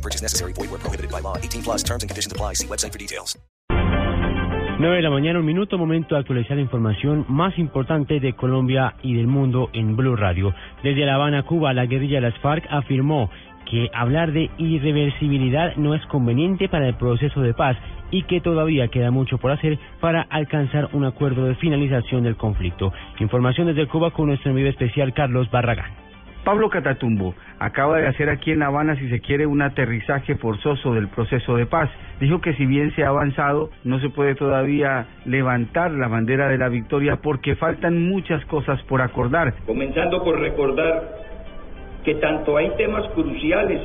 No purchase necessary. Void where prohibited by law. 18 plus terms and conditions apply. See website for details. 9 de la mañana, un minuto, momento de actualizar la información más importante de Colombia y del mundo en Blue Radio. Desde La Habana, Cuba, la guerrilla de las FARC afirmó que hablar de irreversibilidad no es conveniente para el proceso de paz y que todavía queda mucho por hacer para alcanzar un acuerdo de finalización del conflicto. Información desde Cuba con nuestro envío especial Carlos Barragán. Pablo Catatumbo acaba de hacer aquí en La Habana, si se quiere, un aterrizaje forzoso del proceso de paz. Dijo que si bien se ha avanzado, no se puede todavía levantar la bandera de la victoria porque faltan muchas cosas por acordar. Comenzando por recordar que tanto hay temas cruciales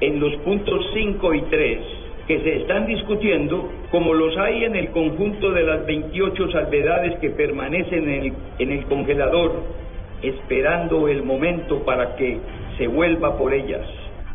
en los puntos 5 y 3 que se están discutiendo, como los hay en el conjunto de las 28 salvedades que permanecen en el, en el congelador esperando el momento para que se vuelva por ellas.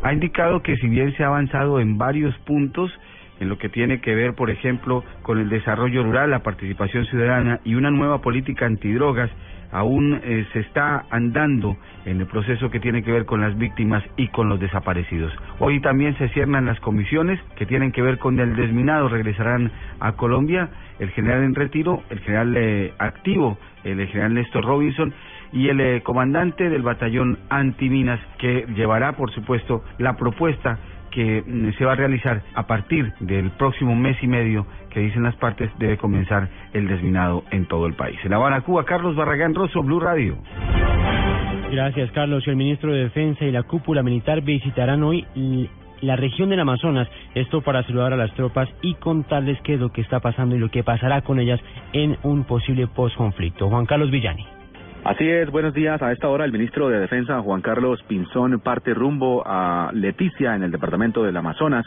Ha indicado que si bien se ha avanzado en varios puntos, en lo que tiene que ver, por ejemplo, con el desarrollo rural, la participación ciudadana y una nueva política antidrogas, aún eh, se está andando en el proceso que tiene que ver con las víctimas y con los desaparecidos. Hoy también se cierran las comisiones que tienen que ver con el desminado. Regresarán a Colombia el general en retiro, el general eh, activo, el general Néstor Robinson y el eh, comandante del batallón antiminas que llevará, por supuesto, la propuesta que mm, se va a realizar a partir del próximo mes y medio que dicen las partes debe comenzar el desminado en todo el país. En La Habana, Carlos Barragán Rosso, Blue Radio. Gracias, Carlos. El ministro de Defensa y la cúpula militar visitarán hoy la región del Amazonas, esto para saludar a las tropas y contarles qué es lo que está pasando y lo que pasará con ellas en un posible postconflicto. Juan Carlos Villani. Así es, buenos días. A esta hora el ministro de Defensa, Juan Carlos Pinzón, parte rumbo a Leticia, en el departamento del Amazonas.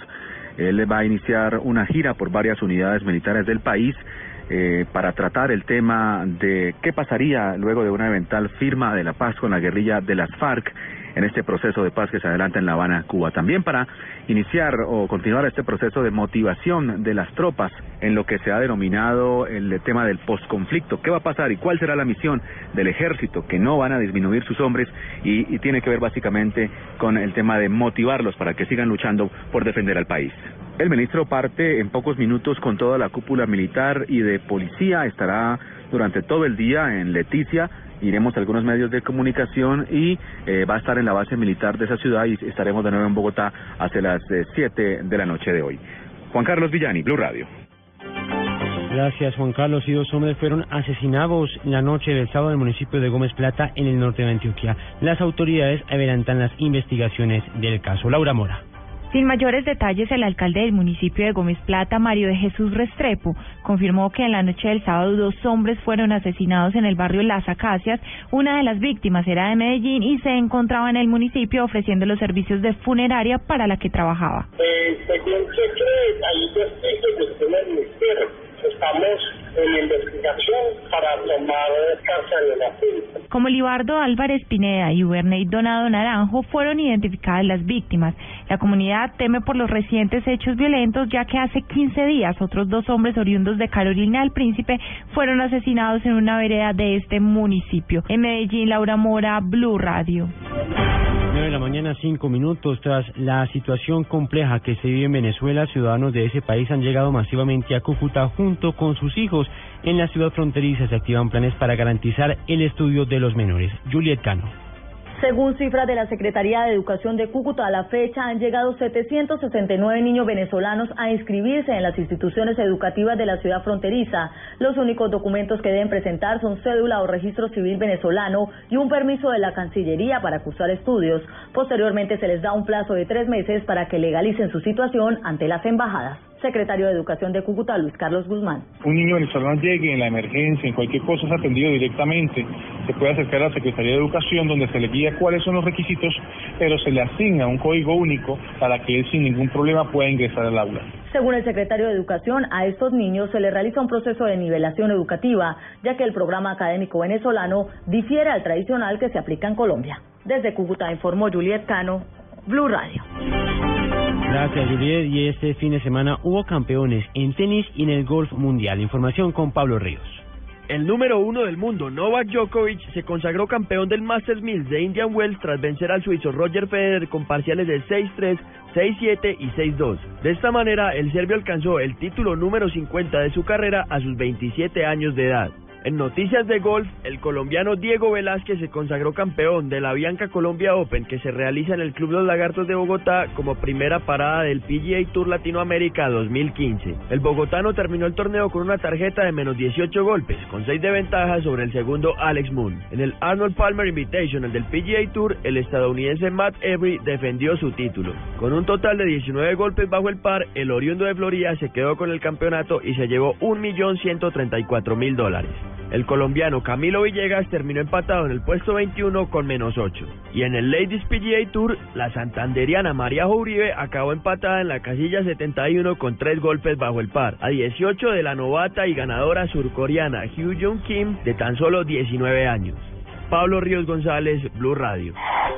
Él va a iniciar una gira por varias unidades militares del país eh, para tratar el tema de qué pasaría luego de una eventual firma de la paz con la guerrilla de las FARC en este proceso de paz que se adelanta en La Habana, Cuba. También para iniciar o continuar este proceso de motivación de las tropas en lo que se ha denominado el tema del posconflicto. ¿Qué va a pasar y cuál será la misión del ejército? Que no van a disminuir sus hombres y, y tiene que ver básicamente con el tema de motivarlos para que sigan luchando por defender al país. El ministro parte en pocos minutos con toda la cúpula militar y de policía. Estará durante todo el día en Leticia iremos a algunos medios de comunicación y eh, va a estar en la base militar de esa ciudad y estaremos de nuevo en Bogotá hacia las 7 eh, de la noche de hoy. Juan Carlos Villani, Blue Radio. Gracias, Juan Carlos. Y dos hombres fueron asesinados la noche del sábado en el municipio de Gómez Plata, en el norte de Antioquia. Las autoridades adelantan las investigaciones del caso. Laura Mora. Sin mayores detalles, el alcalde del municipio de Gómez Plata, Mario de Jesús Restrepo, confirmó que en la noche del sábado dos hombres fueron asesinados en el barrio Las Acacias. Una de las víctimas era de Medellín y se encontraba en el municipio ofreciendo los servicios de funeraria para la que trabajaba. Eh, estamos en investigación para tomar de la Como Libardo Álvarez Pineda y Uberney Donado Naranjo fueron identificadas las víctimas. La comunidad teme por los recientes hechos violentos, ya que hace 15 días otros dos hombres oriundos de Carolina del Príncipe fueron asesinados en una vereda de este municipio. En Medellín, Laura Mora, Blue Radio. 9 de la mañana, 5 minutos. Tras la situación compleja que se vive en Venezuela, ciudadanos de ese país han llegado masivamente a Cúcuta junto con sus hijos. En la ciudad fronteriza se activan planes para garantizar el estudio de los menores. Juliet Cano. Según cifras de la Secretaría de Educación de Cúcuta, a la fecha han llegado 769 niños venezolanos a inscribirse en las instituciones educativas de la ciudad fronteriza. Los únicos documentos que deben presentar son cédula o registro civil venezolano y un permiso de la Cancillería para cursar estudios. Posteriormente se les da un plazo de tres meses para que legalicen su situación ante las embajadas. Secretario de Educación de Cúcuta, Luis Carlos Guzmán. Un niño venezolano llegue en la emergencia, en cualquier cosa es atendido directamente, se puede acercar a la Secretaría de Educación donde se le guía cuáles son los requisitos, pero se le asigna un código único para que él sin ningún problema pueda ingresar al aula. Según el secretario de Educación, a estos niños se les realiza un proceso de nivelación educativa, ya que el programa académico venezolano difiere al tradicional que se aplica en Colombia. Desde Cúcuta informó Juliet Cano, Blue Radio. Gracias, Juliet. Y este fin de semana hubo campeones en tenis y en el golf mundial. Información con Pablo Ríos. El número uno del mundo, Novak Djokovic, se consagró campeón del Masters Mills de Indian Wells tras vencer al suizo Roger Federer con parciales de 6-3, 6-7 y 6-2. De esta manera, el serbio alcanzó el título número 50 de su carrera a sus 27 años de edad. En noticias de golf, el colombiano Diego Velázquez se consagró campeón de la Bianca Colombia Open que se realiza en el Club Los Lagartos de Bogotá como primera parada del PGA Tour Latinoamérica 2015. El bogotano terminó el torneo con una tarjeta de menos 18 golpes, con 6 de ventaja sobre el segundo Alex Moon. En el Arnold Palmer Invitational del PGA Tour, el estadounidense Matt Every defendió su título. Con un total de 19 golpes bajo el par, el oriundo de Florida se quedó con el campeonato y se llevó 1.134.000 dólares. El colombiano Camilo Villegas terminó empatado en el puesto 21 con menos 8. Y en el Ladies PGA Tour, la santanderiana María Uribe acabó empatada en la casilla 71 con 3 golpes bajo el par, a 18 de la novata y ganadora surcoreana Hyo Jung Kim de tan solo 19 años. Pablo Ríos González, Blue Radio.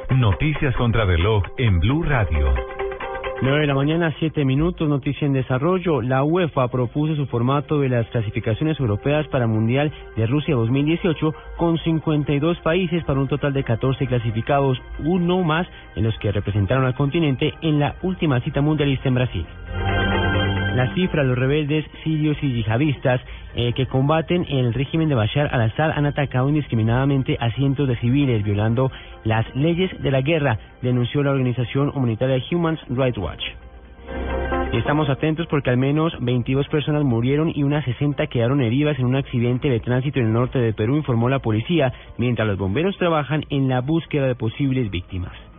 Noticias contra reloj en Blue Radio. 9 de la mañana, 7 minutos, noticia en desarrollo. La UEFA propuso su formato de las clasificaciones europeas para Mundial de Rusia 2018 con 52 países para un total de 14 clasificados, uno más en los que representaron al continente en la última cita mundialista en Brasil. La cifra, los rebeldes sirios y yihadistas eh, que combaten el régimen de Bashar al-Assad han atacado indiscriminadamente a cientos de civiles, violando las leyes de la guerra, denunció la organización humanitaria Human Rights Watch. Estamos atentos porque al menos 22 personas murieron y unas 60 quedaron heridas en un accidente de tránsito en el norte de Perú, informó la policía, mientras los bomberos trabajan en la búsqueda de posibles víctimas.